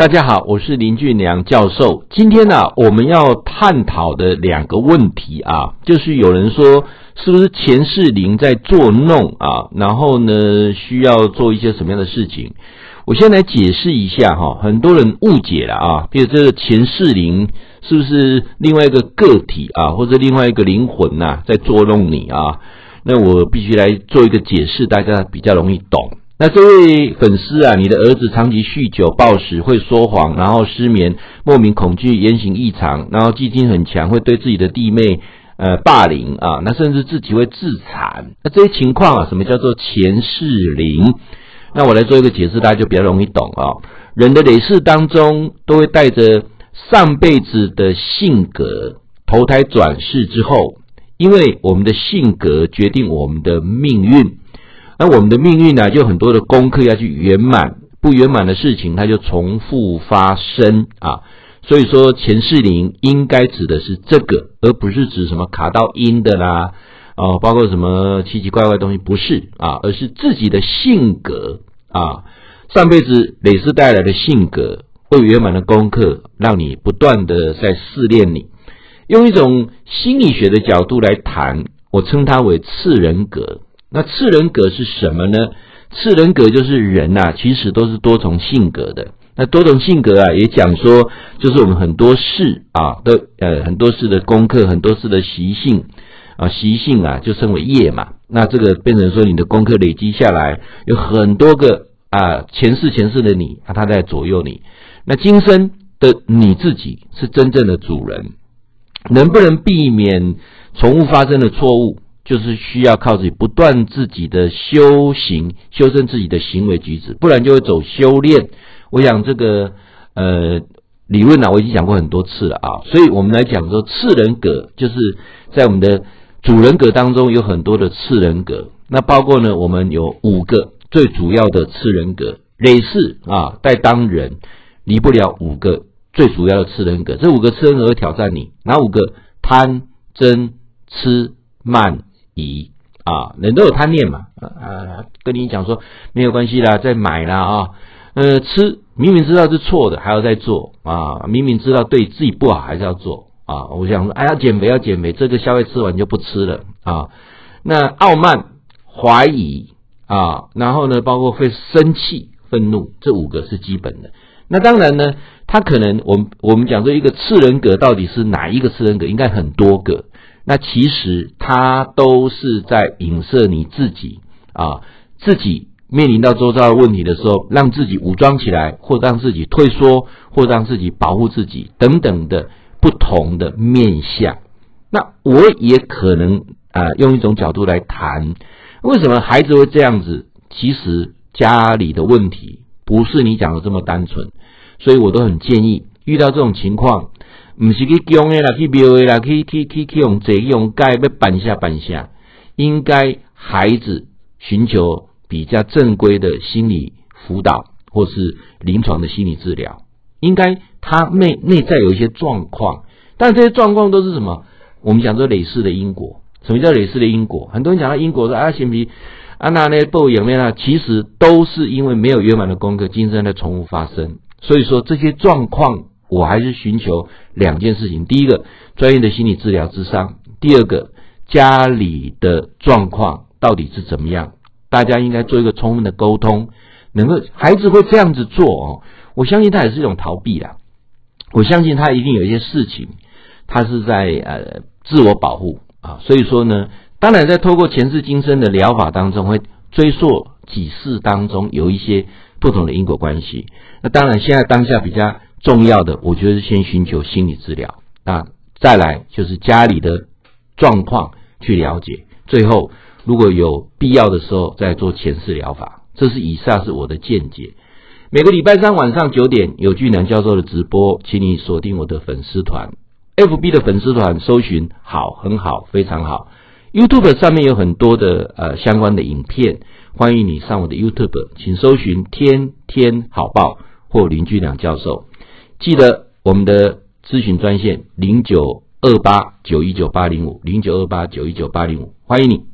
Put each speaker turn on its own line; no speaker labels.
大家好，我是林俊良教授。今天呢、我们要探讨的两个问题啊，就是有人说是不是前世灵在作弄啊？然后呢，需要做一些什么样的事情？我先来解释一下哈，很多人误解了啊，比如这个前世灵是不是另外一个个体啊，或者另外一个灵魂呐、啊，在作弄你啊？那我必须来做一个解释，大家比较容易懂。那这位粉丝啊，你的儿子长期酗酒、暴食、会说谎，然后失眠、莫名恐惧、言行异常，然后记性很强，会对自己的弟妹呃霸凌啊，那甚至自己会自残。那这些情况啊，什么叫做前世灵？那我来做一个解释，大家就比较容易懂啊。人的累世当中都会带着上辈子的性格投胎转世之后，因为我们的性格决定我们的命运。那我们的命运呢，就很多的功课要去圆满，不圆满的事情它就重复发生啊。所以说前世灵应该指的是这个，而不是指什么卡到阴的啦，哦，包括什么奇奇怪怪东西，不是啊，而是自己的性格啊，上辈子累世带来的性格，不圆满的功课，让你不断的在试炼你。用一种心理学的角度来谈，我称它为次人格。那次人格是什么呢？次人格就是人呐、啊，其实都是多重性格的。那多重性格啊，也讲说，就是我们很多事啊，都呃很多事的功课，很多事的习性啊，习性啊，就称为业嘛。那这个变成说，你的功课累积下来，有很多个啊前世前世的你啊，他在左右你。那今生的你自己是真正的主人，能不能避免重复发生的错误？就是需要靠自己不断自己的修行，修正自己的行为举止，不然就会走修炼。我想这个呃理论呢、我已经讲过很多次了啊。所以我们来讲说次人格，就是在我们的主人格当中有很多的次人格。那包括呢，我们有五个最主要的次人格，累世啊，在当人离不了五个最主要的次人格。这五个次人格会挑战你，哪五个？贪、嗔、痴、慢。疑啊，人都有贪念嘛，啊，跟你讲说没有关系啦，再买啦啊，呃，吃明明知道是错的，还要再做啊，明明知道对自己不好，还是要做啊。我想说，哎呀，减肥要减肥，这个宵夜吃完就不吃了啊。那傲慢、怀疑啊，然后呢，包括会生气、愤怒，这五个是基本的。那当然呢，他可能我们我们讲说一个次人格到底是哪一个次人格，应该很多个。那其实它都是在影射你自己啊，自己面临到周遭的问题的时候，让自己武装起来，或让自己退缩，或让自己保护自己等等的不同的面相。那我也可能啊，用一种角度来谈，为什么孩子会这样子？其实家里的问题不是你讲的这么单纯，所以我都很建议遇到这种情况。不是去供的啦，去庙的啦，去去去去用这用盖要办下办下，应该孩子寻求比较正规的心理辅导或是临床的心理治疗。应该他内内在有一些状况，但这些状况都是什么？我们讲说累世的因果。什么叫累世的因果？很多人讲到因果说啊，行不行？啊，那那报应呢？其实都是因为没有圆满的功课，今生的重复发生。所以说这些状况。我还是寻求两件事情：第一个，专业的心理治疗咨商；第二个，家里的状况到底是怎么样？大家应该做一个充分的沟通，能够孩子会这样子做哦。我相信他也是一种逃避啦。我相信他一定有一些事情，他是在呃自我保护啊。所以说呢，当然在透过前世今生的疗法当中，会追溯几世当中有一些不同的因果关系。那当然，现在当下比较。重要的，我觉得是先寻求心理治疗，啊，再来就是家里的状况去了解，最后如果有必要的时候再做前世疗法。这是以上是我的见解。每个礼拜三晚上九点有俊良教授的直播，请你锁定我的粉丝团，FB 的粉丝团搜寻好，很好，非常好。YouTube 上面有很多的呃相关的影片，欢迎你上我的 YouTube，请搜寻天天好报或林俊良教授。记得我们的咨询专线零九二八九一九八零五零九二八九一九八零五，欢迎你。